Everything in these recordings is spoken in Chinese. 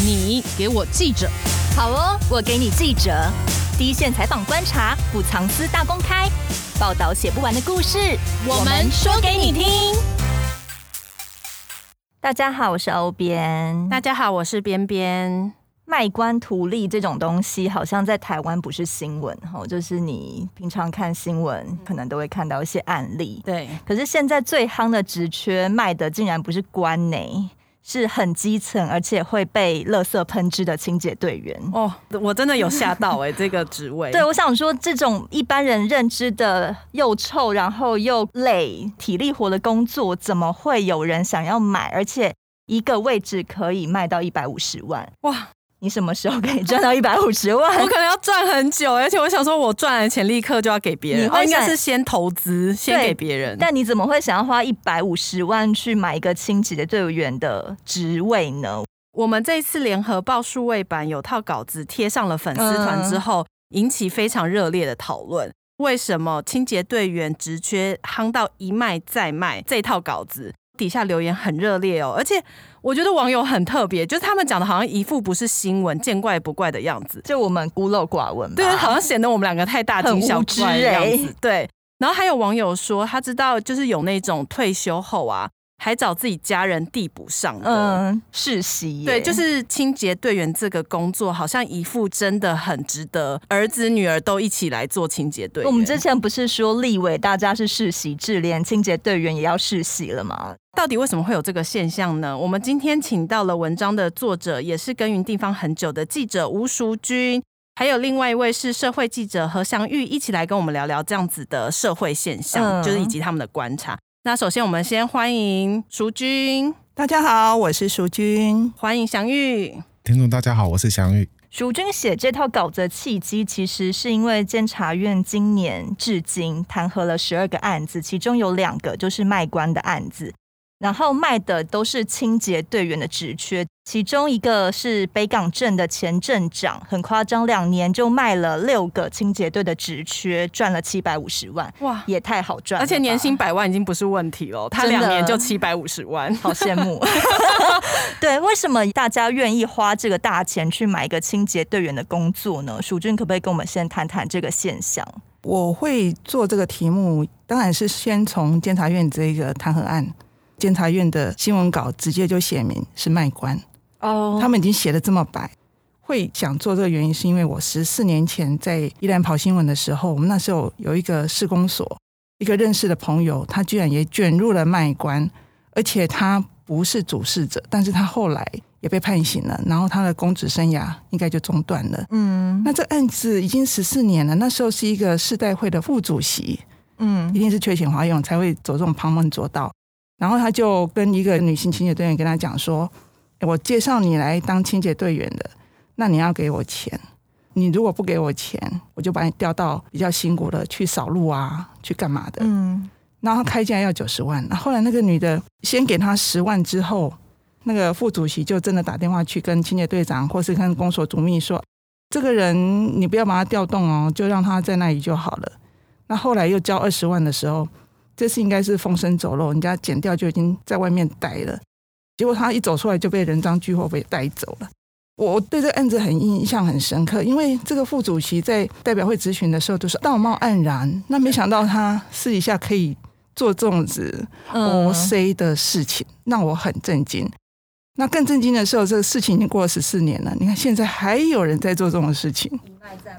你给我记者，好哦，我给你记者，第一线采访观察，不藏私大公开，报道写不完的故事，我们说给你听。大家好，我是欧编。大家好，我是边边。卖官图利这种东西，好像在台湾不是新闻哈，就是你平常看新闻，可能都会看到一些案例。对，可是现在最夯的职缺卖的竟然不是官呢，是很基层，而且会被垃圾喷汁的清洁队员。哦，我真的有吓到哎、欸，这个职位。对，我想说，这种一般人认知的又臭，然后又累、体力活的工作，怎么会有人想要买？而且一个位置可以卖到一百五十万，哇！你什么时候可以赚到一百五十万？我可能要赚很久，而且我想说，我赚来的钱立刻就要给别人。哦，应该是先投资，先给别人。但你怎么会想要花一百五十万去买一个清洁队员的职位呢？我们这一次联合报数位版有套稿子贴上了粉丝团之后，引起非常热烈的讨论。为什么清洁队员职缺夯到一卖再卖？这套稿子底下留言很热烈哦，而且。我觉得网友很特别，就是他们讲的好像一副不是新闻，见怪不怪的样子，就我们孤陋寡闻，对，好像显得我们两个太大惊小怪的样子，对。然后还有网友说，他知道就是有那种退休后啊。还找自己家人递补上的嗯世袭，对，就是清洁队员这个工作，好像一副真的很值得儿子女儿都一起来做清洁队员。我们之前不是说立委大家是世袭制，连清洁队员也要世袭了吗？到底为什么会有这个现象呢？我们今天请到了文章的作者，也是耕耘地方很久的记者吴淑君，还有另外一位是社会记者何祥玉，一起来跟我们聊聊这样子的社会现象，嗯、就是以及他们的观察。那首先，我们先欢迎淑君。大家好，我是淑君。欢迎祥玉。听众大家好，我是祥玉。淑君写这套稿子的契机，其实是因为监察院今年至今弹劾了十二个案子，其中有两个就是卖官的案子。然后卖的都是清洁队员的职缺，其中一个是北港镇的前镇长，很夸张，两年就卖了六个清洁队的职缺，赚了七百五十万，哇，也太好赚了！而且年薪百万已经不是问题了，他两年就七百五十万，好羡慕。对，为什么大家愿意花这个大钱去买一个清洁队员的工作呢？淑君可不可以跟我们先谈谈这个现象？我会做这个题目，当然是先从监察院这个弹劾案。监察院的新闻稿直接就写明是卖官哦，oh. 他们已经写的这么白，会想做这个原因是因为我十四年前在宜兰跑新闻的时候，我们那时候有一个市公所，一个认识的朋友，他居然也卷入了卖官，而且他不是主事者，但是他后来也被判刑了，然后他的公职生涯应该就中断了。嗯，那这案子已经十四年了，那时候是一个世代会的副主席，嗯，一定是缺钱花用才会走这种旁门左道。然后他就跟一个女性清洁队员跟他讲说：“我介绍你来当清洁队员的，那你要给我钱。你如果不给我钱，我就把你调到比较辛苦的去扫路啊，去干嘛的。”嗯。然后他开价要九十万。那后来那个女的先给他十万之后，那个副主席就真的打电话去跟清洁队长或是跟公所主秘说：“这个人你不要把他调动哦，就让他在那里就好了。”那后来又交二十万的时候。这次应该是风声走漏，人家剪掉就已经在外面待了，结果他一走出来就被人赃俱获被带走了。我对这个案子很印象很深刻，因为这个副主席在代表会咨询的时候就是道貌岸然，那没想到他私底下可以做这种子 OC 的事情，让我很震惊。那更震惊的时候，这个事情已经过了十四年了。你看，现在还有人在做这种事情。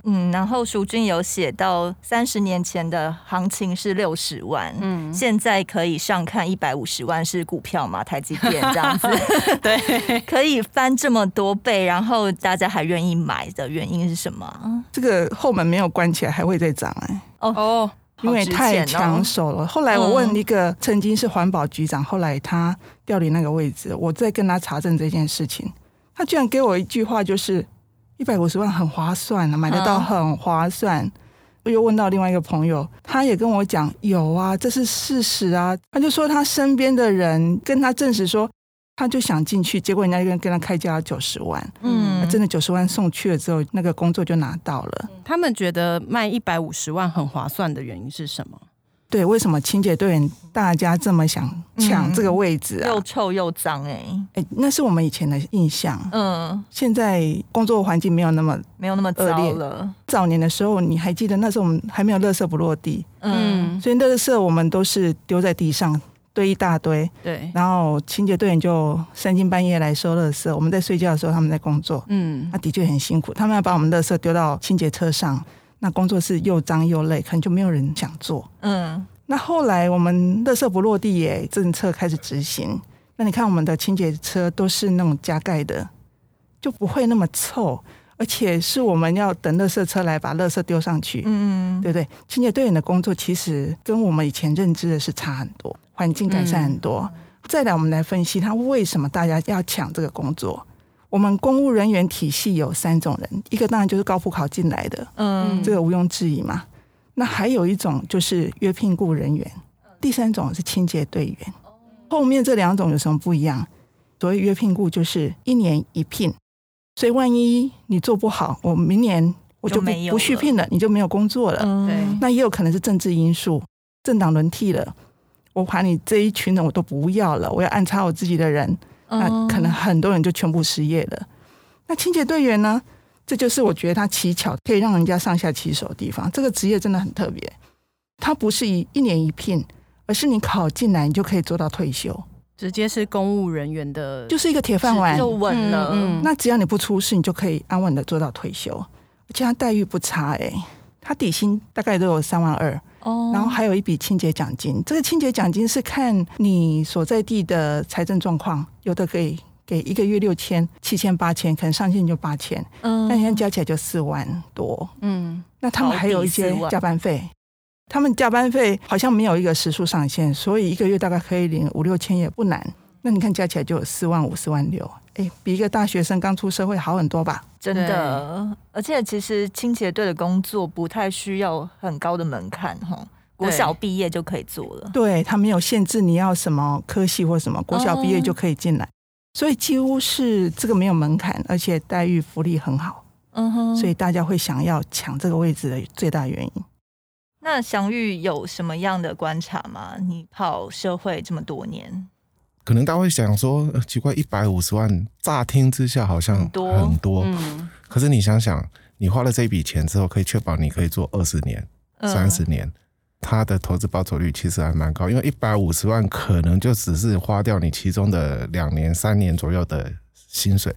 嗯，然后淑君有写到，三十年前的行情是六十万，嗯，现在可以上看一百五十万是股票嘛？台积电这样子，对，可以翻这么多倍，然后大家还愿意买的原因是什么？这个后门没有关起来，还会再涨哎。哦哦。因为太抢手了。后来我问一个曾经是环保局长，后来他调离那个位置，我在跟他查证这件事情，他居然给我一句话，就是一百五十万很划算啊，买得到很划算。我又问到另外一个朋友，他也跟我讲有啊，这是事实啊。他就说他身边的人跟他证实说。他就想进去，结果人家跟跟他开价九十万，嗯，真的九十万送去了之后，那个工作就拿到了。他们觉得卖一百五十万很划算的原因是什么？对，为什么清洁队员大家这么想抢这个位置啊？又臭又脏哎哎，那是我们以前的印象。嗯，现在工作环境没有那么没有那么恶劣了。早年的时候，你还记得那时候我们还没有垃圾不落地，嗯，所以垃圾我们都是丢在地上堆一大堆，对，然后清洁队员就三更半夜来收垃圾。我们在睡觉的时候，他们在工作，嗯，那的确很辛苦。他们要把我们垃圾丢到清洁车上。那工作室又脏又累，可能就没有人想做。嗯，那后来我们“垃圾不落地”耶政策开始执行，那你看我们的清洁车都是那种加盖的，就不会那么臭，而且是我们要等垃圾车来把垃圾丢上去。嗯，对不对？清洁队员的工作其实跟我们以前认知的是差很多，环境改善很多。嗯，再来，我们来分析他为什么大家要抢这个工作。我们公务人员体系有三种人，一个当然就是高普考进来的，嗯，这个毋庸置疑嘛。那还有一种就是约聘雇人员，第三种是清洁队员。后面这两种有什么不一样？所谓约聘雇就是一年一聘，所以万一你做不好，我明年我就不不续聘了，你就没有工作了。对，那也有可能是政治因素，政党轮替了，我把你这一群人我都不要了，我要安插我自己的人。那可能很多人就全部失业了。那清洁队员呢？这就是我觉得他奇巧，可以让人家上下其手的地方。这个职业真的很特别，他不是一一年一聘，而是你考进来你就可以做到退休，直接是公务人员的，就是一个铁饭碗，就稳了。嗯，那只要你不出事，你就可以安稳的做到退休，而且他待遇不差哎，他底薪大概都有三万二。哦，然后还有一笔清洁奖金。这个清洁奖金是看你所在地的财政状况，有的可以给一个月六千、七千、八千，可能上限就八千。嗯，那现在加起来就四万多。嗯，那他们还有一些加班费，他们加班费好像没有一个时数上限，所以一个月大概可以领五六千也不难。那你看加起来就有四万五、四万六。哎，比一个大学生刚出社会好很多吧？真的，而且其实清洁队的工作不太需要很高的门槛哈，国小毕业就可以做了。对，他没有限制你要什么科系或什么，国小毕业就可以进来，嗯、所以几乎是这个没有门槛，而且待遇福利很好。嗯哼，所以大家会想要抢这个位置的最大原因。那祥玉有什么样的观察吗？你跑社会这么多年。可能大家会想说，呃、奇怪，一百五十万，乍听之下好像很多，很多嗯、可是你想想，你花了这笔钱之后，可以确保你可以做二十年、三十年，它的投资报酬率其实还蛮高，因为一百五十万可能就只是花掉你其中的两年、三年左右的薪水。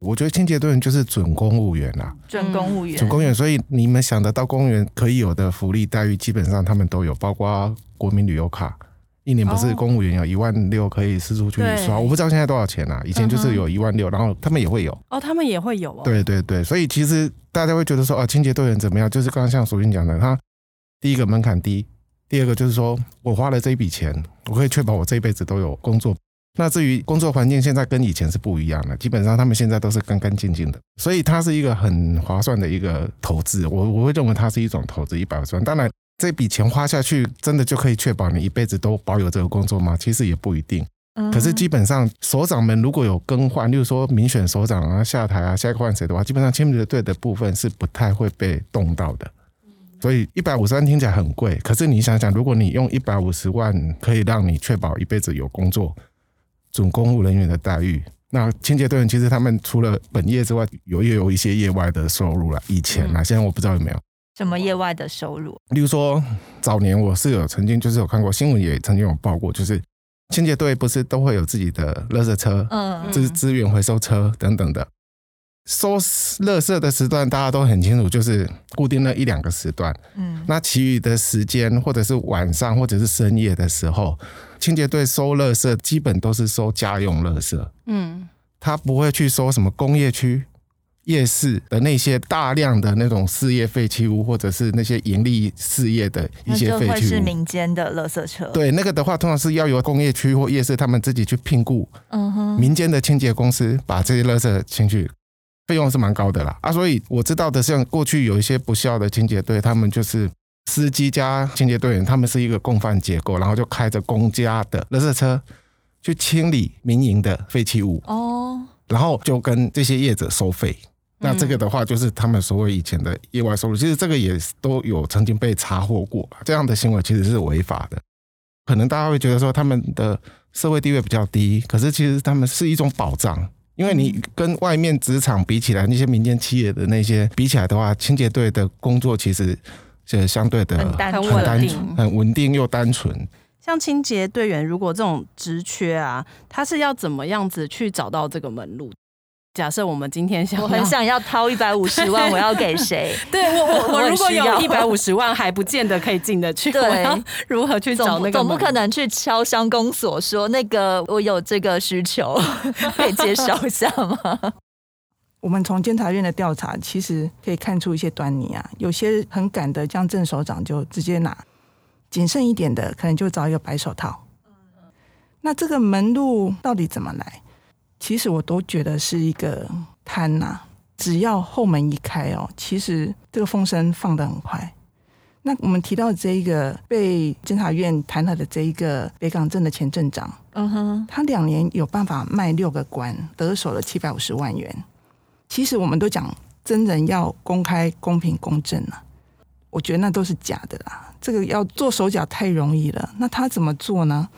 我觉得清洁队员就是准公务员啦，准公务员，准公务员，所以你们想得到公务员可以有的福利待遇，基本上他们都有，包括国民旅游卡。一年不是公务员有一万六可以四处去刷，我不知道现在多少钱啊。以前就是有一万六，然后他们也会有哦，他们也会有哦。对对对，所以其实大家会觉得说，啊，清洁队员怎么样？就是刚刚像淑韵讲的，他第一个门槛低，第二个就是说我花了这一笔钱，我可以确保我这一辈子都有工作。那至于工作环境，现在跟以前是不一样的，基本上他们现在都是干干净净的，所以它是一个很划算的一个投资。我我会认为它是一种投资，一百万。当然。这笔钱花下去，真的就可以确保你一辈子都保有这个工作吗？其实也不一定。可是基本上，首长们如果有更换，例如说民选首长啊下台啊，下一个换谁的话，基本上千名的队的部分是不太会被动到的。所以一百五十万听起来很贵，可是你想想，如果你用一百五十万可以让你确保一辈子有工作，准公务人员的待遇，那清洁队员其实他们除了本业之外，有也有一些业外的收入了。以前啊，现在我不知道有没有。什么业外的收入？例如说，早年我是有曾经就是有看过新闻，也曾经有报过，就是清洁队不是都会有自己的垃圾车，嗯，就是资源回收车等等的。收垃圾的时段大家都很清楚，就是固定了一两个时段，嗯，那其余的时间或者是晚上或者是深夜的时候，清洁队收垃圾基本都是收家用垃圾，嗯，他不会去收什么工业区。夜市的那些大量的那种事业废弃物，或者是那些盈利事业的一些废弃物，会是民间的垃圾车。对，那个的话，通常是要由工业区或夜市他们自己去聘雇，嗯哼，民间的清洁公司把这些垃圾清去，费用是蛮高的啦。啊，所以我知道的，像过去有一些不肖的清洁队，他们就是司机加清洁队员，他们是一个共犯结构，然后就开着公家的垃圾车去清理民营的废弃物，哦，然后就跟这些业者收费。那这个的话，就是他们所谓以前的意外收入，其实这个也都有曾经被查获过。这样的行为其实是违法的。可能大家会觉得说他们的社会地位比较低，可是其实他们是一种保障，因为你跟外面职场比起来，那些民间企业的那些比起来的话，清洁队的工作其实是相对的很单纯、很稳定又单纯。像清洁队员，如果这种职缺啊，他是要怎么样子去找到这个门路？假设我们今天想，我很想要掏一百五十万，我要给谁？对我，我我如果有一百五十万，还不见得可以进得去。对，如何去找那个？总不可能去敲乡公所说那个我有这个需求，可以介绍一下吗？我们从监察院的调查，其实可以看出一些端倪啊。有些很赶的，将正首长就直接拿；谨慎一点的，可能就找一个白手套。那这个门路到底怎么来？其实我都觉得是一个贪呐，只要后门一开哦，其实这个风声放得很快。那我们提到这一个被监察院弹劾的这一个北港镇的前镇长，嗯哼，他两年有办法卖六个官，得手了七百五十万元。其实我们都讲真人要公开、公平、公正啊，我觉得那都是假的啦。这个要做手脚太容易了，那他怎么做呢？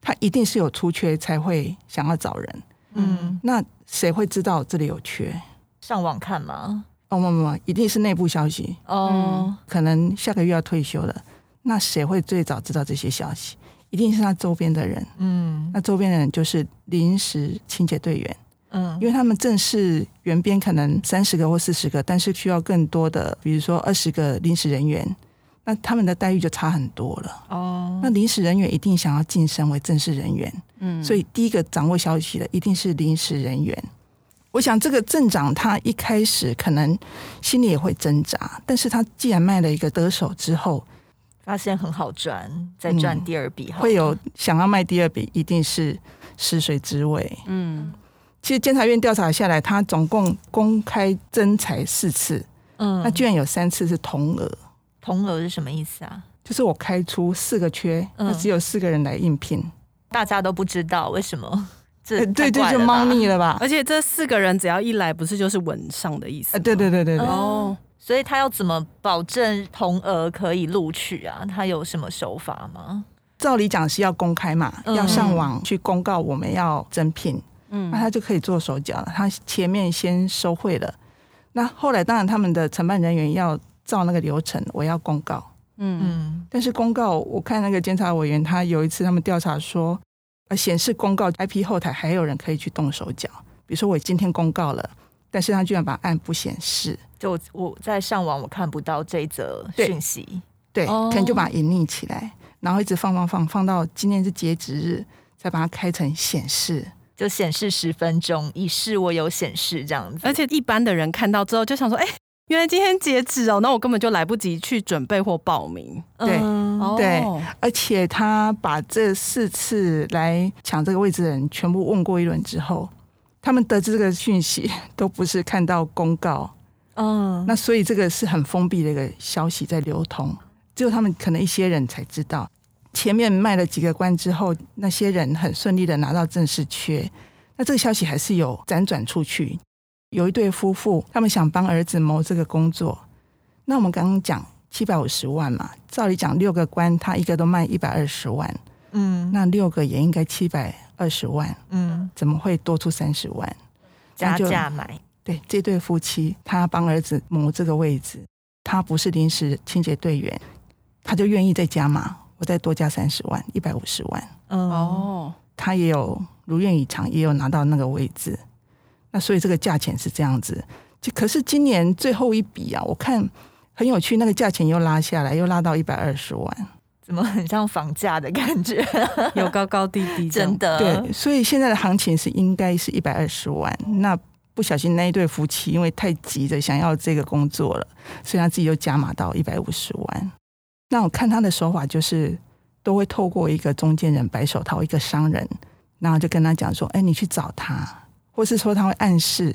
他一定是有出缺才会想要找人。嗯，那谁会知道这里有缺？上网看吗？哦，不不不，一定是内部消息。哦，可能下个月要退休了，那谁会最早知道这些消息？一定是他周边的人。嗯，那周边的人就是临时清洁队员。嗯，因为他们正式员编可能三十个或四十个，但是需要更多的，比如说二十个临时人员。那他们的待遇就差很多了哦。那临时人员一定想要晋升为正式人员，嗯，所以第一个掌握消息的一定是临时人员。我想这个镇长他一开始可能心里也会挣扎，但是他既然卖了一个得手之后，发现很好赚，再赚第二笔，嗯，会有想要卖第二笔，一定是食髓知味。嗯，其实监察院调查下来，他总共公开征才四次，嗯，那居然有三次是同额。同额是什么意思啊？就是我开出四个缺，那、嗯、只有四个人来应聘，大家都不知道为什么？这对对，就猫腻了吧？而且这四个人只要一来，不是就是稳上的意思？对对对对对。哦，所以他要怎么保证同额可以录取啊？他有什么手法吗？照理讲是要公开嘛，嗯、要上网去公告我们要征聘，嗯，那他就可以做手脚了。他前面先收贿了，那后来当然他们的承办人员要。照那个流程，我要公告。嗯嗯，但是公告，我看那个监察委员，他有一次他们调查说，呃，显示公告 IP 后台还有人可以去动手脚。比如说我今天公告了，但是他居然把案不显示，就我在上网我看不到这则讯息，对，对 oh. 可能就把它隐匿起来，然后一直放放放放到今天是截止日，再把它开成显示，就显示十分钟，以示我有显示这样子。而且一般的人看到之后就想说，哎。原来今天截止哦，那我根本就来不及去准备或报名。对、嗯、对，而且他把这四次来抢这个位置的人全部问过一轮之后，他们得知这个讯息都不是看到公告。嗯，那所以这个是很封闭的一个消息在流通，只有他们可能一些人才知道。前面卖了几个关之后，那些人很顺利的拿到正式缺，那这个消息还是有辗转出去。有一对夫妇，他们想帮儿子谋这个工作。那我们刚刚讲七百五十万嘛，照理讲六个官，他一个都卖一百二十万，嗯，那六个也应该七百二十万，嗯，怎么会多出三十万？加价买。对，这对夫妻，他帮儿子谋这个位置，他不是临时清洁队员，他就愿意再加码，我再多加三十万，一百五十万。哦，他也有如愿以偿，也有拿到那个位置。那所以这个价钱是这样子，就可是今年最后一笔啊，我看很有趣，那个价钱又拉下来，又拉到一百二十万，怎么很像房价的感觉？有高高低低，真的。对，所以现在的行情是应该是一百二十万。那不小心那一对夫妻因为太急着想要这个工作了，所以他自己又加码到一百五十万。那我看他的手法就是都会透过一个中间人白手套一个商人，然后就跟他讲说：“哎，你去找他。”或是说他会暗示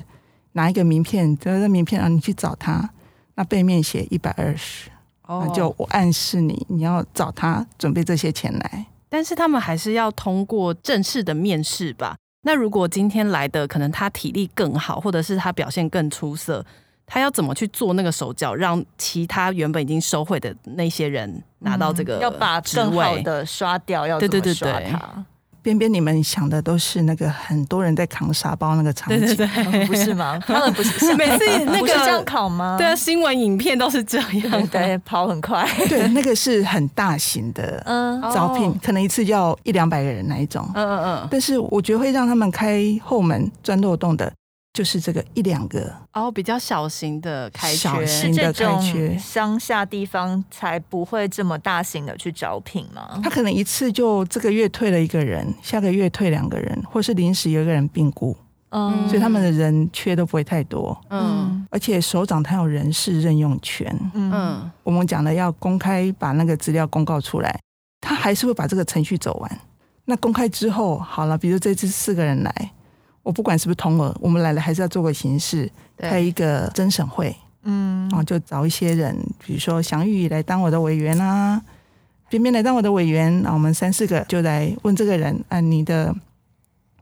拿一个名片，这个名片啊你去找他，那背面写一百二十，那就我暗示你你要找他准备这些钱来。但是他们还是要通过正式的面试吧？那如果今天来的可能他体力更好，或者是他表现更出色，他要怎么去做那个手脚，让其他原本已经收贿的那些人拿到这个、嗯、要把更好的刷掉，要怎么刷他？对对对对边边，你们想的都是那个很多人在扛沙包那个场景，对对对，不是吗？他们不是每次 那个是这样考吗？对啊，新闻影片都是这样，对，对，跑很快。对，那个是很大型的招聘，嗯、可能一次要一两百个人那一种。嗯嗯嗯。但是我觉得会让他们开后门钻漏洞的。就是这个一两个哦，比较小型的开缺，小型的开缺，乡下地方才不会这么大型的去招聘嘛。他可能一次就这个月退了一个人，下个月退两个人，或是临时有一个人病故，嗯，所以他们的人缺都不会太多，嗯，而且首长他有人事任用权，嗯，我们讲的要公开把那个资料公告出来，他还是会把这个程序走完。那公开之后，好了，比如这次四个人来。我不管是不是同额，我们来了还是要做个形式，开一个甄审会，嗯，然后就找一些人，比如说祥玉来当我的委员啊，边边来当我的委员，那我们三四个就来问这个人，啊，你的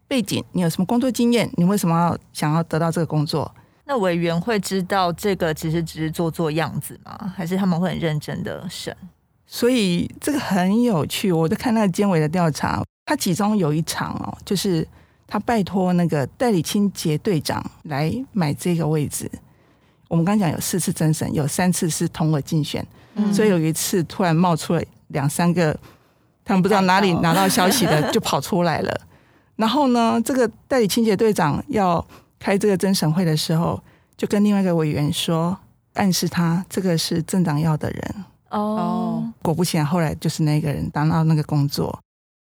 背景，你有什么工作经验？你为什么要想要得到这个工作？那委员会知道这个其实只是做做样子吗？还是他们会很认真的审？所以这个很有趣，我在看那个监委的调查，他其中有一场哦，就是。他拜托那个代理清洁队长来买这个位置。我们刚讲有四次增审，有三次是同额竞选，嗯、所以有一次突然冒出了两三个，他们不知道哪里拿到消息的就跑出来了。然后呢，这个代理清洁队长要开这个增审会的时候，就跟另外一个委员说，暗示他这个是镇长要的人。哦，果不其然，后来就是那个人当到那个工作。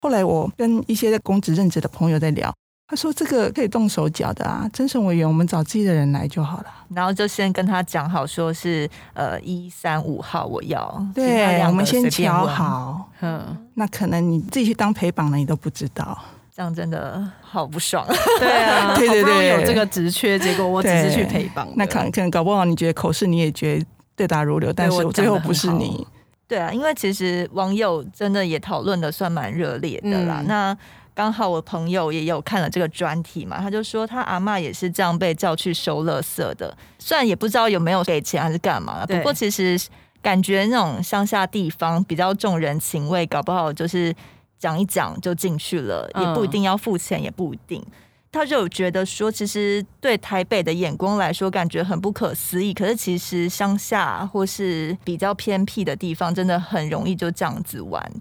后来我跟一些在公职任职的朋友在聊，他说这个可以动手脚的啊，甄审委员我们找自己的人来就好了。然后就先跟他讲好，说是呃一三五号我要，对，我们先瞧好。嗯，那可能你自己去当陪绑了，你都不知道，这样真的好不爽。对啊，对对对，有这个职缺，结果我只是去陪绑，那可能可能搞不好你觉得口试你也觉得对答如流，但是最后不是你。对啊，因为其实网友真的也讨论的算蛮热烈的啦。嗯、那刚好我朋友也有看了这个专题嘛，他就说他阿嬷也是这样被叫去收垃圾的，虽然也不知道有没有给钱还是干嘛，对不过其实感觉那种乡下地方比较重人情味，搞不好就是讲一讲就进去了，也不一定要付钱，也不一定。他就有觉得说，其实对台北的眼光来说，感觉很不可思议。可是其实乡下或是比较偏僻的地方，真的很容易就这样子玩。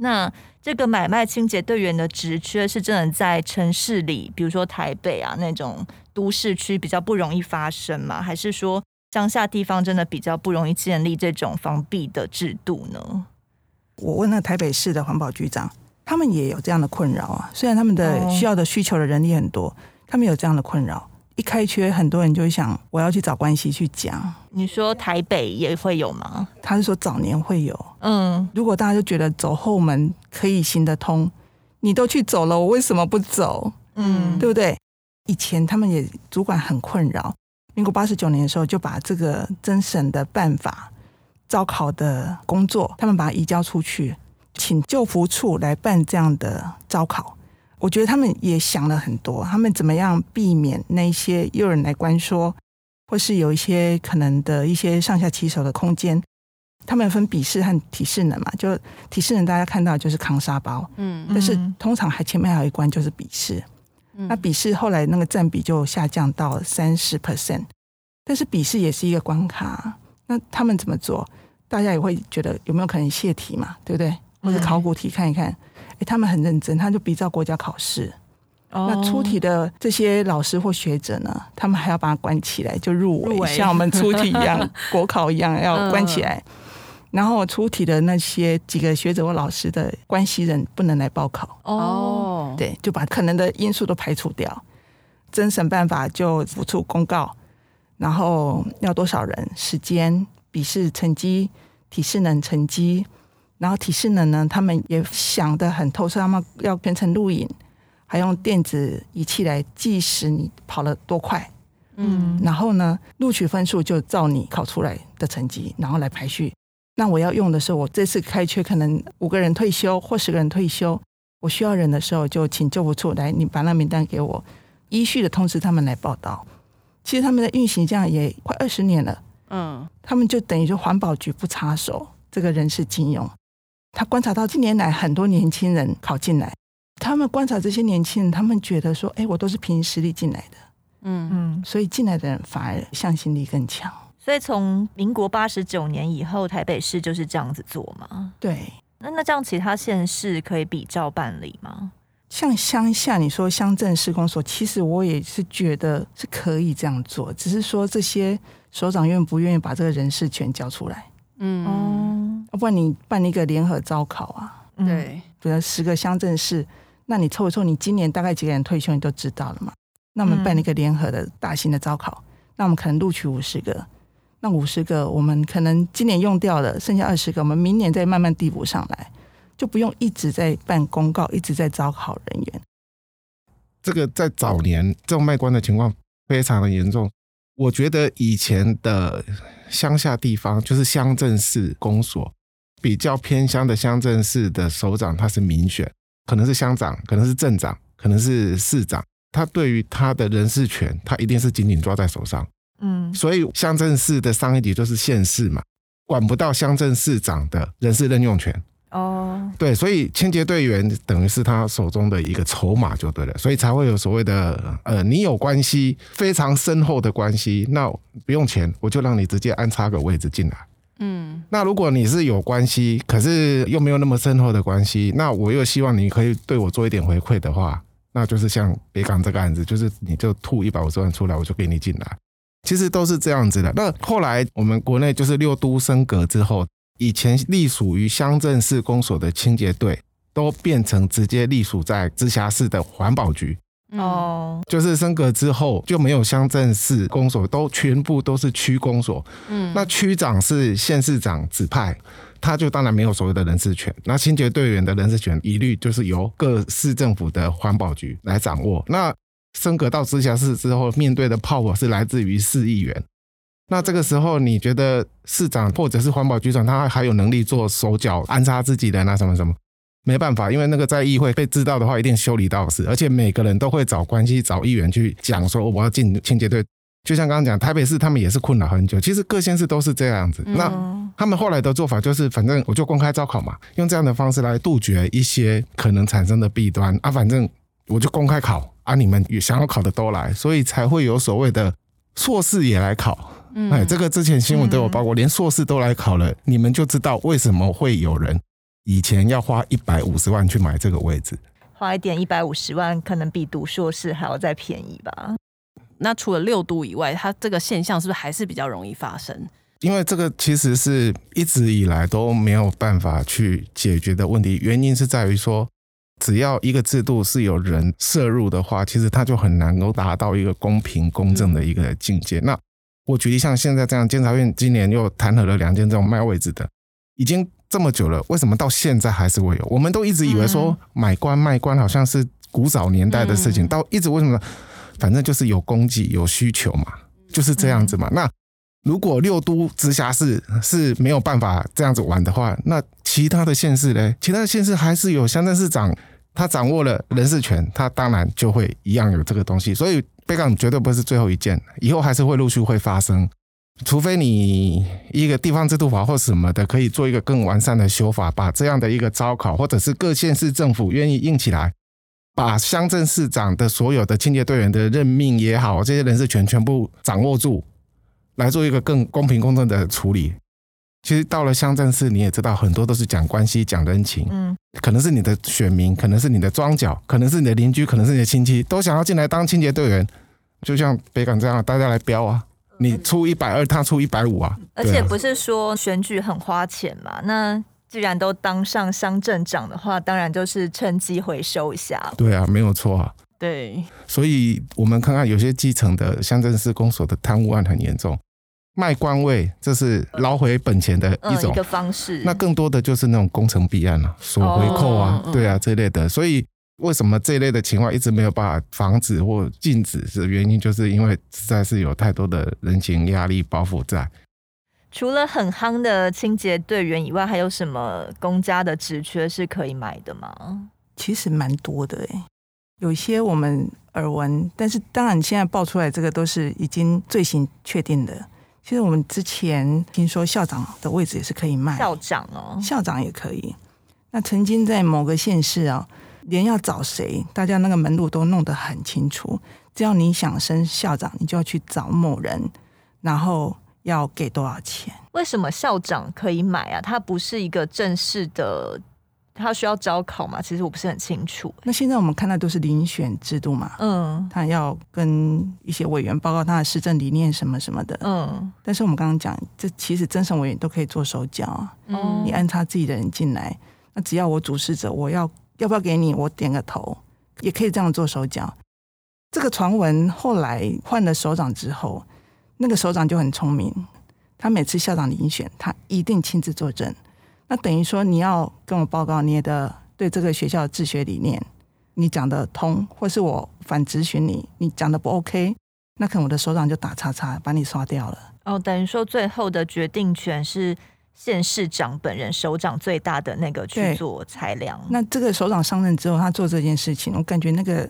那这个买卖清洁队员的职缺，是真的在城市里，比如说台北啊那种都市区比较不容易发生吗？还是说乡下地方真的比较不容易建立这种防弊的制度呢？我问了台北市的环保局长。他们也有这样的困扰啊，虽然他们的需要的需求的人力很多，他们有这样的困扰。一开缺，很多人就会想，我要去找关系去讲。你说台北也会有吗？他是说早年会有。嗯，如果大家就觉得走后门可以行得通，你都去走了，我为什么不走？嗯，对不对？以前他们也主管很困扰。民国八十九年的时候，就把这个甄审的办法、招考的工作，他们把它移交出去。请救服处来办这样的招考，我觉得他们也想了很多，他们怎么样避免那些有人来关说，或是有一些可能的一些上下其手的空间。他们分笔试和体适能嘛，就体适能大家看到就是扛沙包，嗯，但是通常还前面还有一关就是笔试，嗯、那笔试后来那个占比就下降到三十 percent，但是笔试也是一个关卡，那他们怎么做？大家也会觉得有没有可能泄题嘛，对不对？或者考古题看一看，哎，他们很认真，他就比照国家考试。哦、那出题的这些老师或学者呢，他们还要把它关起来，就入围，入围像我们出题一样，国考一样要关起来。嗯、然后出题的那些几个学者或老师的关系人不能来报考。哦，对，就把可能的因素都排除掉。甄审办法就发出公告，然后要多少人，时间、笔试成绩、体适能成绩。然后体适能呢，他们也想得很透彻，他们要全程录影，还用电子仪器来计时你跑了多快。嗯，然后呢，录取分数就照你考出来的成绩，然后来排序。那我要用的时候，我这次开缺可能五个人退休或十个人退休，我需要人的时候，就请救护处来，你把那名单给我，依序的通知他们来报道。其实他们的运行这样也快二十年了，嗯，他们就等于说环保局不插手这个人事进用。他观察到近年来很多年轻人考进来，他们观察这些年轻人，他们觉得说，哎，我都是凭实力进来的，嗯嗯，所以进来的人反而向心力更强。所以从民国八十九年以后，台北市就是这样子做嘛？对。那那这样，其他县市可以比照办理吗？像乡下，你说乡镇施工所，其实我也是觉得是可以这样做，只是说这些首长愿不愿意把这个人事权交出来？嗯，要不然你办一个联合招考啊？对，比如十个乡镇市，那你凑一凑，你今年大概几个人退休，你都知道了嘛？那我们办一个联合的大型的招考，那我们可能录取五十个。那五十个，我们可能今年用掉了，剩下二十个，我们明年再慢慢递补上来，就不用一直在办公告，一直在招考人员。这个在早年这种卖官的情况非常的严重。我觉得以前的乡下地方，就是乡镇市公所，比较偏乡的乡镇市的首长，他是民选，可能是乡长，可能是镇长，可能是市长，他对于他的人事权，他一定是紧紧抓在手上。嗯，所以乡镇市的上一级就是县市嘛，管不到乡镇市长的人事任用权。哦，对，所以清洁队员等于是他手中的一个筹码就对了，所以才会有所谓的呃，你有关系非常深厚的关系，那不用钱，我就让你直接安插个位置进来。嗯，那如果你是有关系，可是又没有那么深厚的关系，那我又希望你可以对我做一点回馈的话，那就是像北港这个案子，就是你就吐一百五十万出来，我就给你进来。其实都是这样子的。那后来我们国内就是六都升格之后，以前隶属于乡镇市公所的清洁队，都变成直接隶属在直辖市的环保局。哦，就是升格之后就没有乡镇市公所，都全部都是区公所。嗯，那区长是县市长指派，他就当然没有所谓的人事权。那清洁队员的人事权一律就是由各市政府的环保局来掌握。那升格到直辖市之后，面对的炮火是来自于市议员。那这个时候，你觉得市长或者是环保局长，他还有能力做手脚安插自己人啊什么什么？没办法，因为那个在议会被知道的话，一定修理到死。而且每个人都会找关系找议员去讲说，我要进清洁队。就像刚刚讲，台北市他们也是困扰很久。其实各县市都是这样子。那他们后来的做法就是，反正我就公开招考嘛，用这样的方式来杜绝一些可能产生的弊端啊。反正我就公开考。啊！你们也想要考的都来，所以才会有所谓的硕士也来考。嗯，哎，这个之前新闻都有报过，连硕士都来考了，你们就知道为什么会有人以前要花一百五十万去买这个位置，花一点一百五十万，可能比读硕士还要再便宜吧？那除了六度以外，它这个现象是不是还是比较容易发生？因为这个其实是一直以来都没有办法去解决的问题，原因是在于说。只要一个制度是有人摄入的话，其实它就很难够达到一个公平公正的一个境界。那我举例像现在这样，监察院今年又弹劾了两件这种卖位置的，已经这么久了，为什么到现在还是会有？我们都一直以为说买官卖官好像是古早年代的事情，到一直为什么？反正就是有供给有需求嘛，就是这样子嘛。那如果六都直辖市是没有办法这样子玩的话，那其他的县市呢？其他的县市还是有乡镇市长，他掌握了人事权，他当然就会一样有这个东西。所以北港绝对不是最后一件，以后还是会陆续会发生。除非你一个地方制度法或什么的，可以做一个更完善的修法，把这样的一个招考，或者是各县市政府愿意硬起来，把乡镇市长的所有的清洁队员的任命也好，这些人事权全部掌握住，来做一个更公平公正的处理。其实到了乡镇市，你也知道很多都是讲关系、讲人情，嗯，可能是你的选民，可能是你的庄脚，可能是你的邻居，可能是你的亲戚，都想要进来当清洁队员。就像北港这样，大家来标啊，你出一百二，他出一百五啊。而且不是说选举很花钱嘛？那既然都当上乡镇长的话，当然就是趁机回收一下。对啊，没有错啊。对，所以我们看看有些基层的乡镇市公所的贪污案很严重。卖官位，这是捞回本钱的一种、嗯、一个方式。那更多的就是那种工程弊案啊，索回扣啊，哦、对啊，这类的。所以为什么这一类的情况一直没有办法防止或禁止？的原因就是因为实在是有太多的人情压力包袱在。除了很夯的清洁队员以外，还有什么公家的职缺是可以买的吗？其实蛮多的哎，有些我们耳闻，但是当然现在爆出来这个都是已经罪行确定的。其实我们之前听说校长的位置也是可以卖，校长哦，校长也可以。那曾经在某个县市啊，连要找谁，大家那个门路都弄得很清楚。只要你想升校长，你就要去找某人，然后要给多少钱？为什么校长可以买啊？他不是一个正式的。他需要招考吗？其实我不是很清楚。那现在我们看到都是遴选制度嘛，嗯，他要跟一些委员报告他的施政理念什么什么的，嗯。但是我们刚刚讲，这其实增审委员都可以做手脚啊，嗯，你安插自己的人进来，那只要我主事者，我要要不要给你，我点个头，也可以这样做手脚。这个传闻后来换了首长之后，那个首长就很聪明，他每次校长遴选，他一定亲自作证。那等于说，你要跟我报告你的对这个学校的治学理念，你讲得通，或是我反咨询你，你讲的不 OK，那可能我的首长就打叉叉，把你刷掉了。哦，等于说最后的决定权是县市长本人，首长最大的那个去做裁量。那这个首长上任之后，他做这件事情，我感觉那个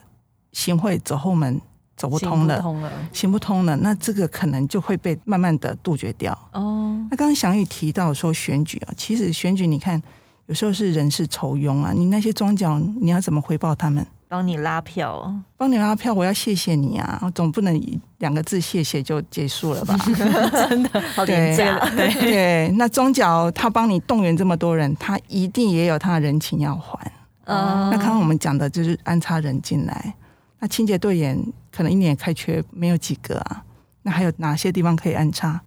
行贿走后门。走不通了，行不通了，行不通了，那这个可能就会被慢慢的杜绝掉。哦，那刚刚翔宇提到说选举啊，其实选举你看有时候是人事愁庸啊，你那些庄脚你要怎么回报他们？帮你拉票，帮你拉票，我要谢谢你啊，我总不能两个字谢谢就结束了吧？真的好廉价。对 对，那庄脚他帮你动员这么多人，他一定也有他的人情要还。嗯，那刚刚我们讲的就是安插人进来。那清洁队员可能一年开缺没有几个啊，那还有哪些地方可以安插？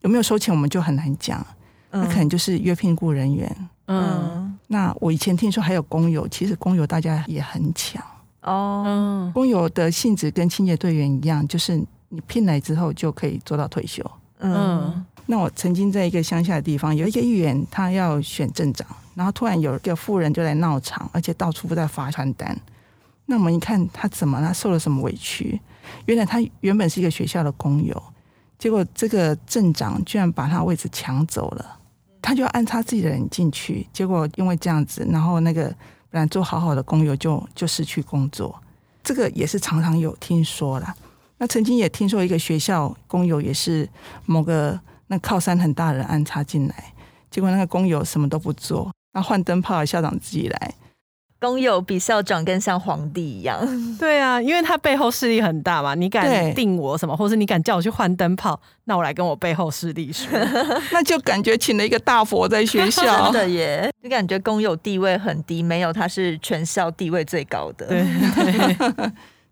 有没有收钱我们就很难讲。嗯、那可能就是约聘雇人员。嗯，那我以前听说还有工友，其实工友大家也很抢哦。嗯，工友的性质跟清洁队员一样，就是你聘来之后就可以做到退休。嗯，那我曾经在一个乡下的地方，有一个议员他要选镇长，然后突然有一个妇人就来闹场，而且到处都在发传单。那我们一看他怎么了？他受了什么委屈？原来他原本是一个学校的工友，结果这个镇长居然把他位置抢走了，他就要安插自己的人进去，结果因为这样子，然后那个本来做好好的工友就就失去工作，这个也是常常有听说啦。那曾经也听说一个学校工友也是某个那靠山很大的人安插进来，结果那个工友什么都不做，那换灯泡校长自己来。工友比校长更像皇帝一样，对啊，因为他背后势力很大嘛。你敢定我什么，或是你敢叫我去换灯泡，那我来跟我背后势力说，那就感觉请了一个大佛在学校。真的耶，就感觉工友地位很低，没有他是全校地位最高的。对，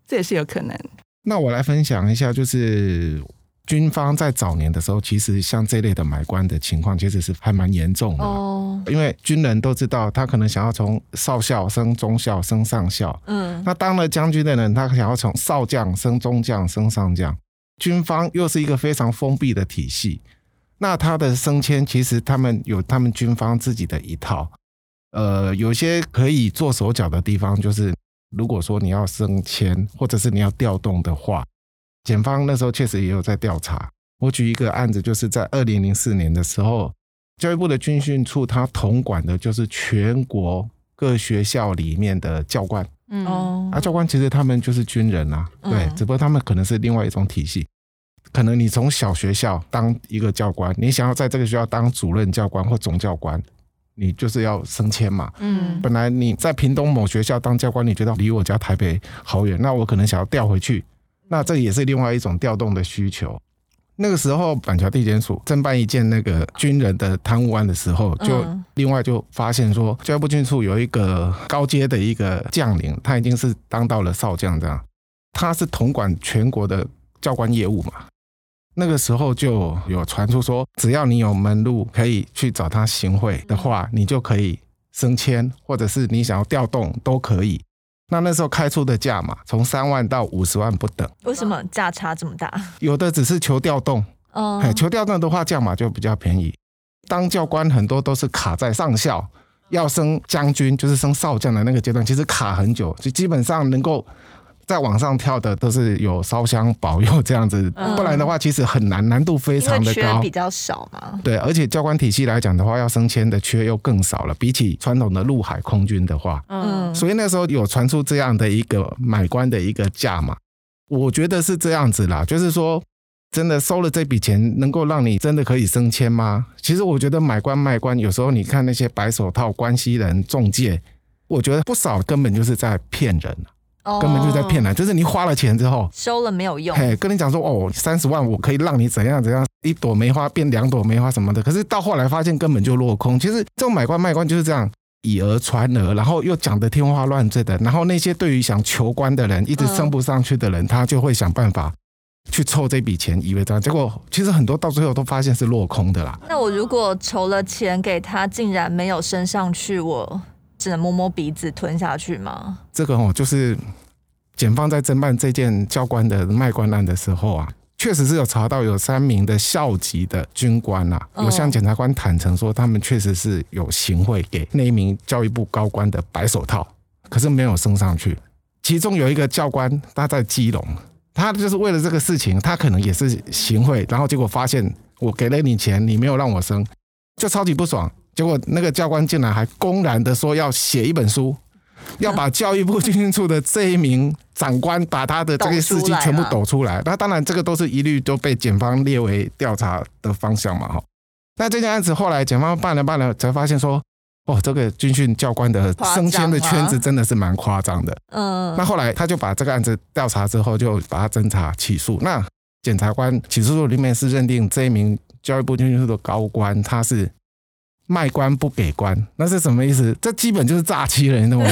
这也是有可能。那我来分享一下，就是。军方在早年的时候，其实像这类的买官的情况，其实是还蛮严重的。哦，因为军人都知道，他可能想要从少校升中校升上校。嗯，那当了将军的人，他想要从少将升中将升上将。军方又是一个非常封闭的体系，那他的升迁其实他们有他们军方自己的一套。呃，有些可以做手脚的地方，就是如果说你要升迁或者是你要调动的话。检方那时候确实也有在调查。我举一个案子，就是在二零零四年的时候，教育部的军训处，他统管的就是全国各学校里面的教官。嗯哦，啊，教官其实他们就是军人啊，对，只不过他们可能是另外一种体系。可能你从小学校当一个教官，你想要在这个学校当主任教官或总教官，你就是要升迁嘛。嗯，本来你在屏东某学校当教官，你觉得离我家台北好远，那我可能想要调回去。那这也是另外一种调动的需求。那个时候，板桥地检署侦办一件那个军人的贪污案的时候，就另外就发现说，教育部军处有一个高阶的一个将领，他已经是当到了少将这样，他是统管全国的教官业务嘛。那个时候就有传出说，只要你有门路可以去找他行贿的话，你就可以升迁，或者是你想要调动都可以。那那时候开出的价码从三万到五十万不等，为什么价差这么大？有的只是求调动，哦，求调动的话价码就比较便宜。当教官很多都是卡在上校要升将军，就是升少将的那个阶段，其实卡很久，就基本上能够在往上跳的都是有烧香保佑这样子，不然的话其实很难，难度非常的高，比较少嘛。对，而且教官体系来讲的话，要升迁的缺又更少了，比起传统的陆海空军的话，嗯，所以那时候有传出这样的一个买官的一个价嘛，我觉得是这样子啦，就是说真的收了这笔钱，能够让你真的可以升迁吗？其实我觉得买官卖官，有时候你看那些白手套关系人中介，我觉得不少根本就是在骗人。根本就在骗人，就是你花了钱之后收了没有用。嘿，跟你讲说哦，三十万我可以让你怎样怎样，一朵梅花变两朵梅花什么的。可是到后来发现根本就落空。其实这种买官卖官就是这样以讹传讹，然后又讲得天花乱坠的。然后那些对于想求官的人，一直升不上去的人，他就会想办法去凑这笔钱，以为这样。结果其实很多到最后都发现是落空的啦。那我如果筹了钱给他，竟然没有升上去，我。只能摸摸鼻子吞下去吗？这个哦，就是检方在侦办这件教官的卖官案的时候啊，确实是有查到有三名的校级的军官啊，有向检察官坦承说，他们确实是有行贿给那一名教育部高官的白手套，可是没有升上去。其中有一个教官，他在基隆，他就是为了这个事情，他可能也是行贿，然后结果发现我给了你钱，你没有让我升，就超级不爽。结果那个教官竟然还公然的说要写一本书，要把教育部军训处的这一名长官把他的这些事迹全部抖出来。那当然，这个都是一律都被检方列为调查的方向嘛。哈，那这件案子后来检方办了办了，才发现说，哦，这个军训教官的升迁的圈子真的是蛮夸张的。嗯。那后来他就把这个案子调查之后，就把他侦查起诉。那检察官起诉书里面是认定这一名教育部军训处的高官他是。卖官不给官，那是什么意思？这基本就是诈欺人的东西。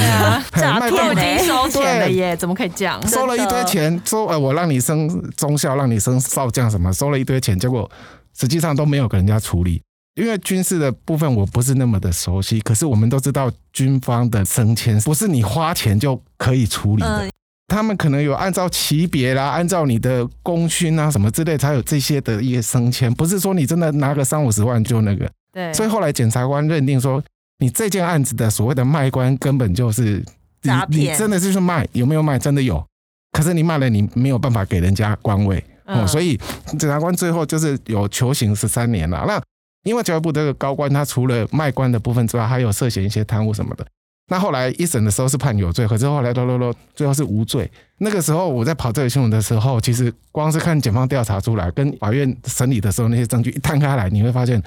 诈骗已经收钱了耶，怎么可以这样？收了一堆钱，说呃我让你升中校，让你升少将什么，收了一堆钱，结果实际上都没有给人家处理。因为军事的部分我不是那么的熟悉，可是我们都知道军方的升迁不是你花钱就可以处理的，他们可能有按照级别啦，按照你的功勋啊什么之类才有这些的一个升迁，不是说你真的拿个三五十万就那个。对，所以后来检察官认定说，你这件案子的所谓的卖官根本就是你，你真的是去卖，有没有卖？真的有，可是你卖了，你没有办法给人家官位哦，所以检察官最后就是有求刑十三年了。那因为教育部这个高官，他除了卖官的部分之外，还有涉嫌一些贪污什么的。那后来一审的时候是判有罪，可是后来啰啰啰，最后是无罪。那个时候我在跑这个新闻的时候，其实光是看检方调查出来，跟法院审理的时候那些证据一摊开来，你会发现。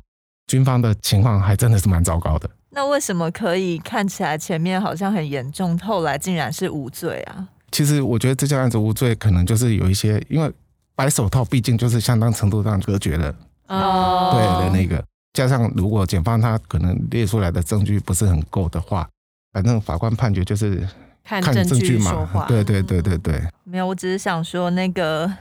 军方的情况还真的是蛮糟糕的。那为什么可以看起来前面好像很严重，后来竟然是无罪啊？其实我觉得这件案子无罪，可能就是有一些，因为白手套毕竟就是相当程度上隔绝了哦，对的那个，加上如果检方他可能列出来的证据不是很够的话，反正法官判决就是看证据嘛。对对对对对。没有，我只是想说那个。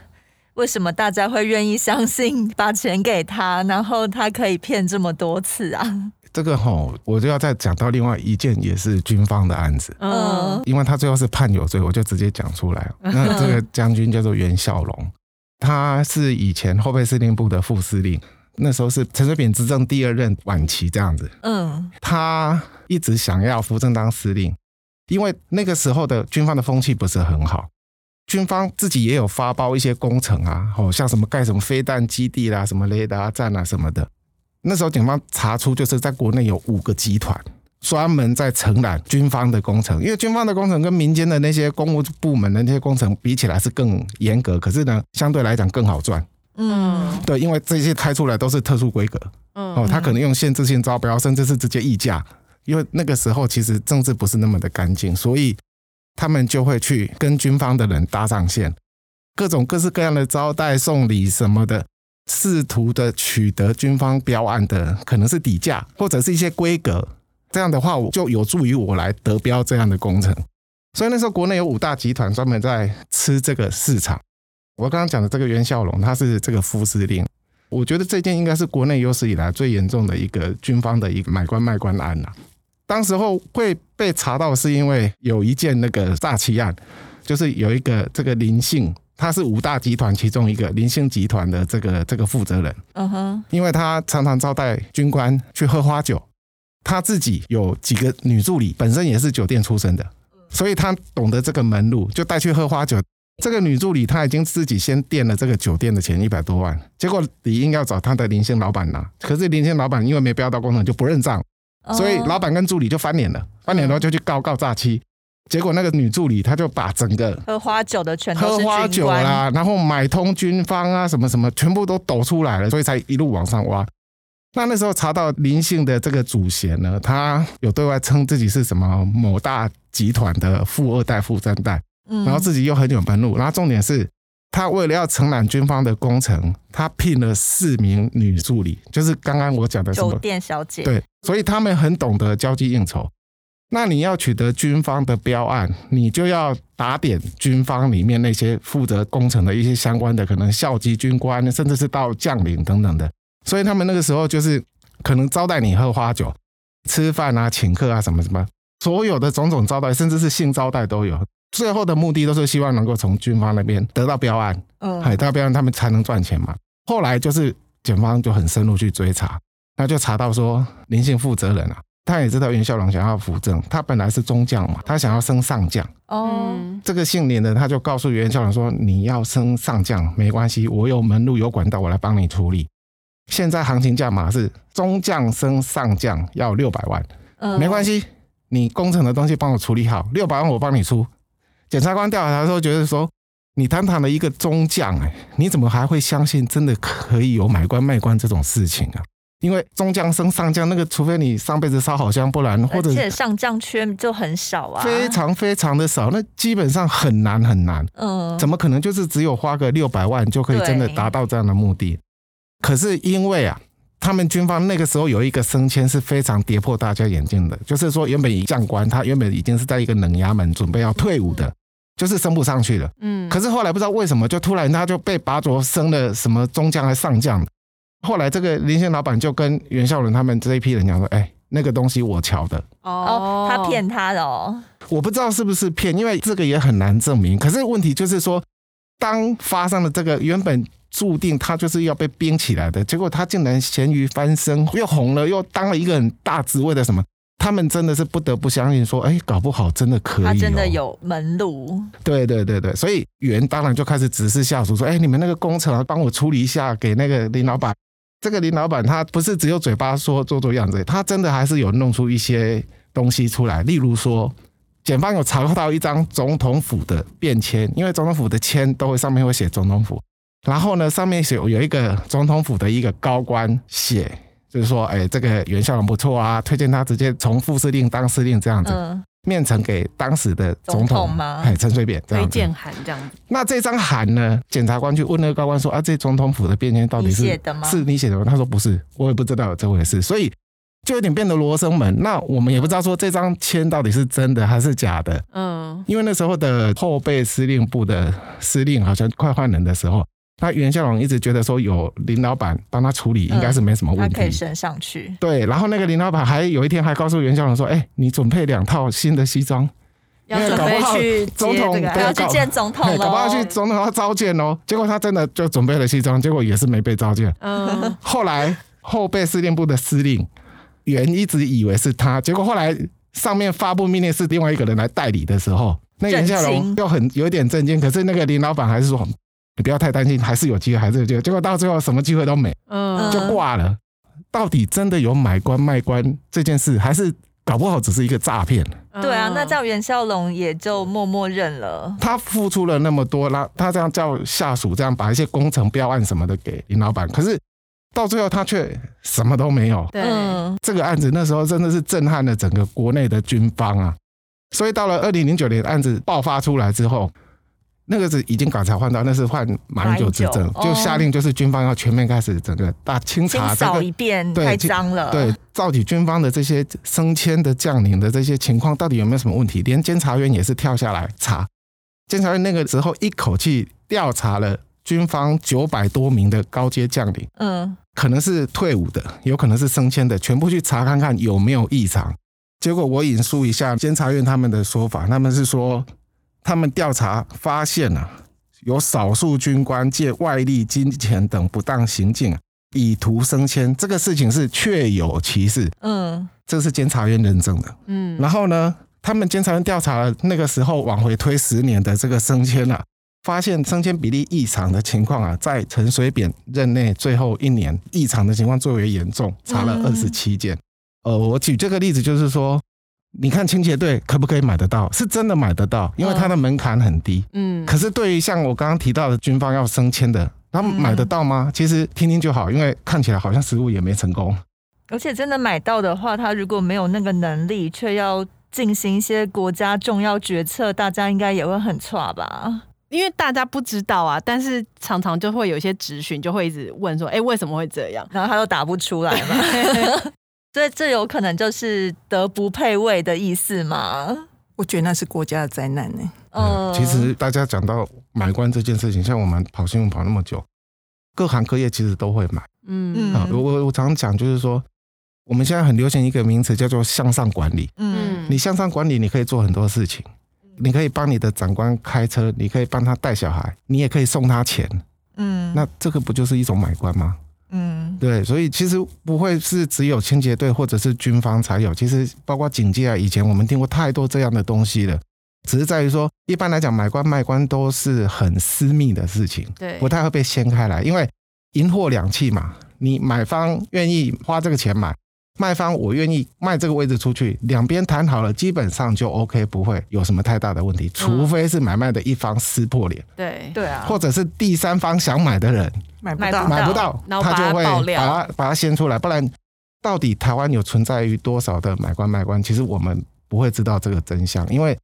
为什么大家会愿意相信把钱给他，然后他可以骗这么多次啊？这个吼，我就要再讲到另外一件也是军方的案子，嗯，因为他最后是判有罪，我就直接讲出来。那这个将军叫做袁孝龙，他是以前后备司令部的副司令，那时候是陈水扁执政第二任晚期这样子。嗯，他一直想要扶正当司令，因为那个时候的军方的风气不是很好。军方自己也有发包一些工程啊，哦，像什么盖什么飞弹基地啦，什么雷达站啊什么的。那时候警方查出，就是在国内有五个集团专门在承揽军方的工程，因为军方的工程跟民间的那些公务部门的那些工程比起来是更严格，可是呢，相对来讲更好赚。嗯，对，因为这些开出来都是特殊规格，嗯哦，他可能用限制性招标，甚至是直接议价，因为那个时候其实政治不是那么的干净，所以。他们就会去跟军方的人搭上线，各种各式各样的招待送礼什么的，试图的取得军方标案的可能是底价或者是一些规格，这样的话我就有助于我来得标这样的工程。所以那时候国内有五大集团专门在吃这个市场。我刚刚讲的这个袁孝龙，他是这个副司令，我觉得这件应该是国内有史以来最严重的一个军方的一个买官卖官案了。当时候会被查到，是因为有一件那个诈欺案，就是有一个这个林姓，他是五大集团其中一个林姓集团的这个这个负责人。嗯哼，因为他常常招待军官去喝花酒，他自己有几个女助理，本身也是酒店出身的。所以他懂得这个门路，就带去喝花酒。这个女助理她已经自己先垫了这个酒店的钱一百多万，结果理应要找他的林姓老板拿，可是林姓老板因为没标到工程就不认账，所以老板跟助理就翻脸了，翻脸了就去告告诈欺。结果那个女助理她就把整个喝花酒的全喝花酒啦，然后买通军方啊什么什么全部都抖出来了，所以才一路往上挖。那那时候查到林姓的这个祖先呢，他有对外称自己是什么某大集团的富二代、富三代，然后自己又很有门路。然后重点是，他为了要承揽军方的工程，他聘了四名女助理，就是刚刚我讲的酒店小姐。对，所以他们很懂得交际应酬。那你要取得军方的标案，你就要打点军方里面那些负责工程的一些相关的，可能校级军官，甚至是到将领等等的。所以他们那个时候就是可能招待你喝花酒、吃饭啊、请客啊什么什么，所有的种种招待，甚至是性招待都有。最后的目的都是希望能够从军方那边得到标案，嗯，得到标案他们才能赚钱嘛。后来就是检方就很深入去追查，那就查到说林姓负责人啊，他也知道袁孝龙想要扶正，他本来是中将嘛，他想要升上将。哦，这个姓林的他就告诉袁孝龙说：“你要升上将没关系，我有门路有管道，我来帮你处理。”现在行情价码是中将升上将要六百万，嗯，没关系，你工程的东西帮我处理好，六百万我帮你出。检察官调查的时候觉得说，你堂堂的一个中将，哎，你怎么还会相信真的可以有买官卖官这种事情啊？因为中将升上将，那个除非你上辈子烧好香，不然或者而且上将缺就很少啊，非常非常的少，那基本上很难很难。嗯，怎么可能就是只有花个六百万就可以真的达到这样的目的？可是因为啊，他们军方那个时候有一个升迁是非常跌破大家眼镜的，就是说原本一将官，他原本已经是在一个冷衙门准备要退伍的，就是升不上去了。嗯。可是后来不知道为什么，就突然他就被拔擢升了什么中将还上将。后来这个林姓老板就跟袁孝伦他们这一批人讲说：“哎，那个东西我瞧的。”哦，他骗他的哦。我不知道是不是骗，因为这个也很难证明。可是问题就是说，当发生了这个原本。注定他就是要被冰起来的，结果他竟然咸鱼翻身，又红了，又当了一个很大职位的什么？他们真的是不得不相信说，哎，搞不好真的可以、哦，他真的有门路。对对对对，所以袁当然就开始指示下属说，哎，你们那个工程啊，帮我处理一下，给那个林老板。这个林老板他不是只有嘴巴说做做样子，他真的还是有弄出一些东西出来，例如说，检方有查到一张总统府的便签，因为总统府的签都会上面会写总统府。然后呢，上面写有一个总统府的一个高官写，就是说，哎，这个袁孝龙不错啊，推荐他直接从副司令当司令这样子，嗯、面呈给当时的总统，吗？哎，陈水扁这样推荐函这样子。那这张函呢，检察官去问那个高官说，啊，这总统府的便签到底是你写的吗？是你写的吗？他说不是，我也不知道有这回事，所以就有点变得罗生门。那我们也不知道说这张签到底是真的还是假的。嗯，因为那时候的后备司令部的司令好像快换人的时候。那袁孝龙一直觉得说有林老板帮他处理，应该是没什么问题，嗯、他可以升上去。对，然后那个林老板还有一天还告诉袁孝龙说：“哎、欸，你准备两套新的西装，要准备去总统，要去见总统了，搞不好去总统要召见哦。”结果他真的就准备了西装，结果也是没被召见。嗯，后来后备司令部的司令袁一直以为是他，结果后来上面发布命令是另外一个人来代理的时候，那袁孝龙又很有点震惊。可是那个林老板还是说。你不要太担心，还是有机会，还是有机会。结果到最后什么机会都没，嗯，就挂了。到底真的有买官卖官这件事，还是搞不好只是一个诈骗？对啊，那叫袁孝龙也就默默认了。他付出了那么多，那他这样叫下属这样把一些工程标案什么的给林老板，可是到最后他却什么都没有。对，这个案子那时候真的是震撼了整个国内的军方啊。所以到了二零零九年案子爆发出来之后。那个是已经改朝换代，那是换马英九执政，就下令就是军方要全面开始整个大清查，这个扫一遍，太脏了。对，到底军方的这些升迁的将领的这些情况，到底有没有什么问题？连监察院也是跳下来查，监察院那个时候一口气调查了军方九百多名的高阶将领，嗯，可能是退伍的，有可能是升迁的，全部去查看看有没有异常。结果我引述一下监察院他们的说法，他们是说。他们调查发现啊，有少数军官借外力、金钱等不当行径，以图升迁，这个事情是确有其事。嗯，这是监察院认证的。嗯，然后呢，他们监察院调查了那个时候往回推十年的这个升迁啊，发现升迁比例异常的情况啊，在陈水扁任内最后一年异常的情况最为严重，查了二十七件。呃，我举这个例子就是说，你看清洁队可不可以买得到？是真的买得到，因为它的门槛很低。嗯，可是对于像我刚刚提到的军方要升迁的，他们买得到吗？其实听听就好，因为看起来好像实务也没成功。而且真的买到的话，他如果没有那个能力，却要进行一些国家重要决策，大家应该也会很差吧？因为大家不知道啊，但是常常就会有一些质询，就会一直问说：“哎，为什么会这样？”然后他又答不出来嘛。所以这有可能就是德不配位的意思吗？我觉得那是国家的灾难呢。嗯，其实大家讲到买官这件事情，像我们跑新闻跑那么久，各行各业其实都会买。嗯啊，我我常讲就是说。我们现在很流行一个名词叫做向上管理。嗯，你向上管理，你可以做很多事情，你可以帮你的长官开车，你可以帮他带小孩，你也可以送他钱。嗯，那这个不就是一种买官吗？嗯，对，所以其实不会是只有清洁队或者是军方才有，其实包括警戒啊，以前我们听过太多这样的东西了，只是在于说，一般来讲买官卖官都是很私密的事情，对，不太会被掀开来，因为银货两讫嘛，你买方愿意花这个钱买。卖方我愿意卖这个位置出去，两边谈好了，基本上就 OK，不会有什么太大的问题，除非是买卖的一方撕破脸，对。对啊，或者是第三方想买的人买不到，买不到，他就会把它把它掀出来，不然到底台湾有存在于多少的买官卖官，其实我们不会知道这个真相，因为。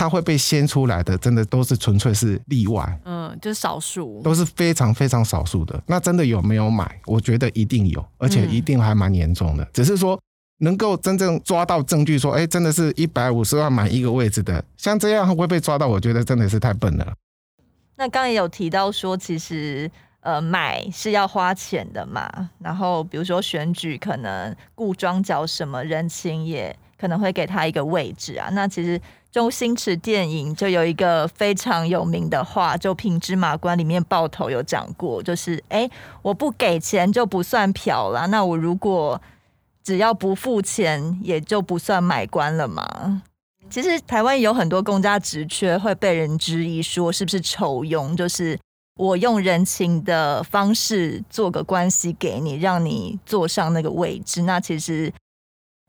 它会被掀出来的，真的都是纯粹是例外，嗯，就是少数，都是非常非常少数的。那真的有没有买？我觉得一定有，而且一定还蛮严重的。嗯、只是说能够真正抓到证据，说，哎，真的是一百五十万买一个位置的，像这样会被抓到，我觉得真的是太笨了。那刚刚也有提到说，其实呃买是要花钱的嘛，然后比如说选举可能顾庄脚什么人情也可能会给他一个位置啊，那其实。周星驰电影就有一个非常有名的话，就《品芝麻官》里面爆头有讲过，就是哎，我不给钱就不算嫖啦，那我如果只要不付钱，也就不算买官了嘛。其实台湾有很多公家职缺会被人质疑说是不是酬庸，就是我用人情的方式做个关系给你，让你坐上那个位置，那其实。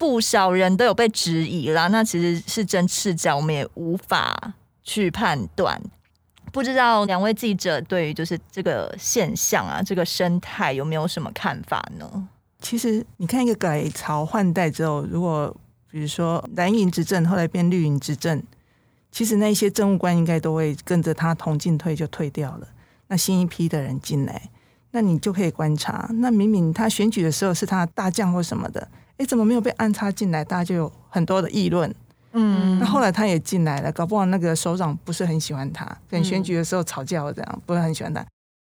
不少人都有被质疑啦，那其实是真是假，我们也无法去判断。不知道两位记者对于就是这个现象啊，这个生态有没有什么看法呢？其实你看一个改朝换代之后，如果比如说蓝营执政，后来变绿营执政，其实那些政务官应该都会跟着他同进退就退掉了。那新一批的人进来，那你就可以观察，那明明他选举的时候是他大将或什么的。哎，怎么没有被安插进来？大家就有很多的议论。嗯，那后来他也进来了，搞不好那个首长不是很喜欢他，跟选举的时候吵架或这样，不是很喜欢他，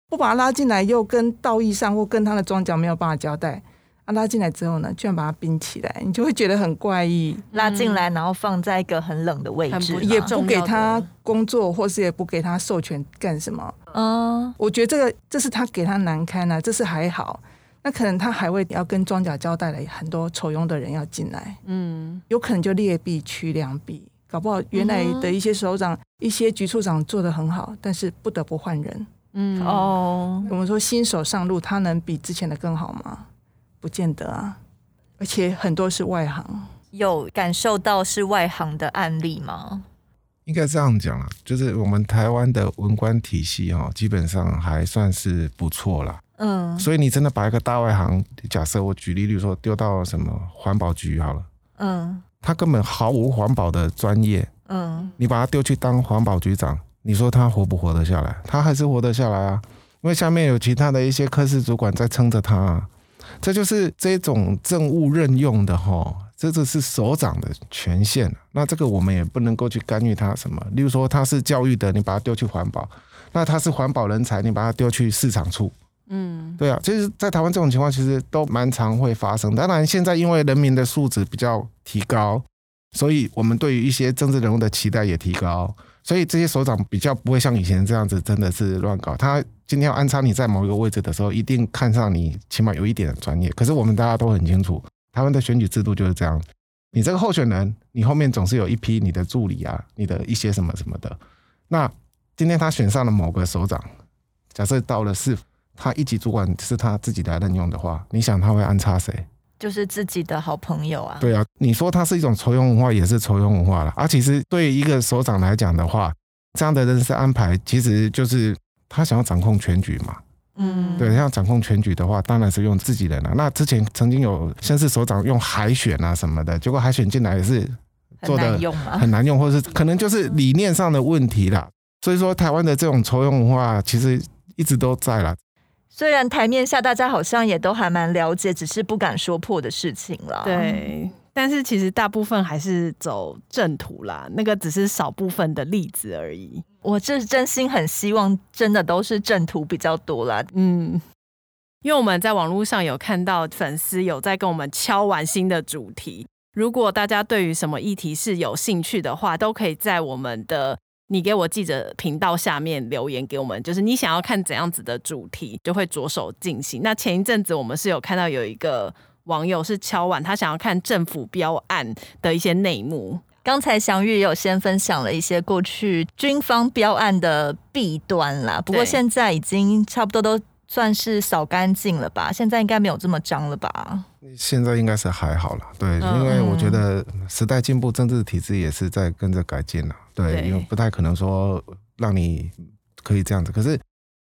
不把他拉进来，又跟道义上或跟他的庄脚没有办法交代。啊，拉进来之后呢，居然把他冰起来，你就会觉得很怪异。拉进来，然后放在一个很冷的位置，也不给他工作，或是也不给他授权干什么。嗯，我觉得这个这是他给他难堪啊，这是还好。那可能他还会要跟庄家交代了很多丑庸的人要进来，嗯，有可能就劣币驱良币，搞不好原来的一些首长、嗯、一些局处长做得很好，但是不得不换人，嗯。哦，我们说新手上路，他能比之前的更好吗？不见得啊，而且很多是外行，有感受到是外行的案例吗？应该这样讲啦，就是我们台湾的文官体系哈，基本上还算是不错啦。嗯，所以你真的把一个大外行，假设我举例，例如说丢到什么环保局好了，嗯，他根本毫无环保的专业，嗯，你把他丢去当环保局长，你说他活不活得下来？他还是活得下来啊，因为下面有其他的一些科室主管在撑着他啊。这就是这种政务任用的哈，这只是首长的权限。那这个我们也不能够去干预他什么。例如说他是教育的，你把他丢去环保；那他是环保人才，你把他丢去市场处。嗯，对啊，其实，在台湾这种情况其实都蛮常会发生。当然，现在因为人民的素质比较提高，所以我们对于一些政治人物的期待也提高，所以这些首长比较不会像以前这样子，真的是乱搞。他今天要安插你在某一个位置的时候，一定看上你，起码有一点的专业。可是我们大家都很清楚，台湾的选举制度就是这样，你这个候选人，你后面总是有一批你的助理啊，你的一些什么什么的。那今天他选上了某个首长，假设到了是他一级主管是他自己来任用的话，你想他会安插谁？就是自己的好朋友啊。对啊，你说他是一种酬庸文化，也是酬庸文化了。而、啊、其实对于一个首长来讲的话，这样的人事安排，其实就是他想要掌控全局嘛。嗯，对，要掌控全局的话，当然是用自己人了。那之前曾经有先是首长用海选啊什么的，结果海选进来也是做的很难用，很难用，或者是可能就是理念上的问题啦。所以说，台湾的这种抽用文化其实一直都在啦。虽然台面下大家好像也都还蛮了解，只是不敢说破的事情了。对，但是其实大部分还是走正途啦，那个只是少部分的例子而已。我是真心很希望，真的都是正途比较多啦。嗯，因为我们在网络上有看到粉丝有在跟我们敲完新的主题，如果大家对于什么议题是有兴趣的话，都可以在我们的。你给我记者频道下面留言给我们，就是你想要看怎样子的主题，就会着手进行。那前一阵子我们是有看到有一个网友是敲碗，他想要看政府标案的一些内幕。刚才祥玉也有先分享了一些过去军方标案的弊端啦，不过现在已经差不多都算是扫干净了吧？现在应该没有这么脏了吧？现在应该是还好了，对，因为我觉得时代进步，政治体制也是在跟着改进了。对，因为不太可能说让你可以这样子。可是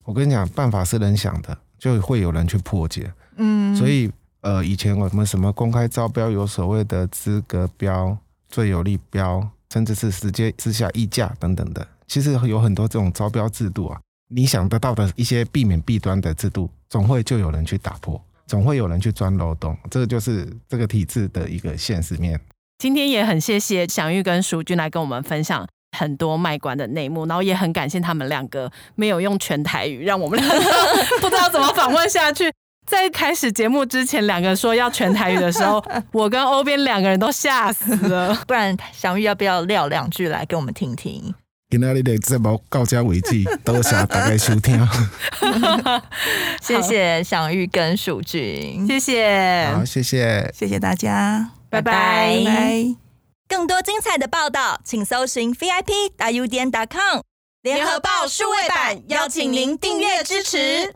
我跟你讲，办法是人想的，就会有人去破解。嗯，所以呃，以前我们什么公开招标，有所谓的资格标、最有利标，甚至是直接之下议价等等的，其实有很多这种招标制度啊。你想得到的一些避免弊端的制度，总会就有人去打破，总会有人去钻漏洞。这个就是这个体制的一个现实面。今天也很谢谢祥玉跟淑君来跟我们分享很多卖官的内幕，然后也很感谢他们两个没有用全台语，让我们两个 不知道怎么访问下去。在开始节目之前，两个说要全台语的时候，我跟欧编两个人都吓死了。不然祥玉要不要撂两句来给我们听听？今天的节目到此为止，多谢大家收听。谢谢祥玉跟淑君，谢谢，好，谢谢，谢谢大家。拜拜！更多精彩的报道，请搜寻 VIP 大 U 点 com 联合报数位版，邀请您订阅支持。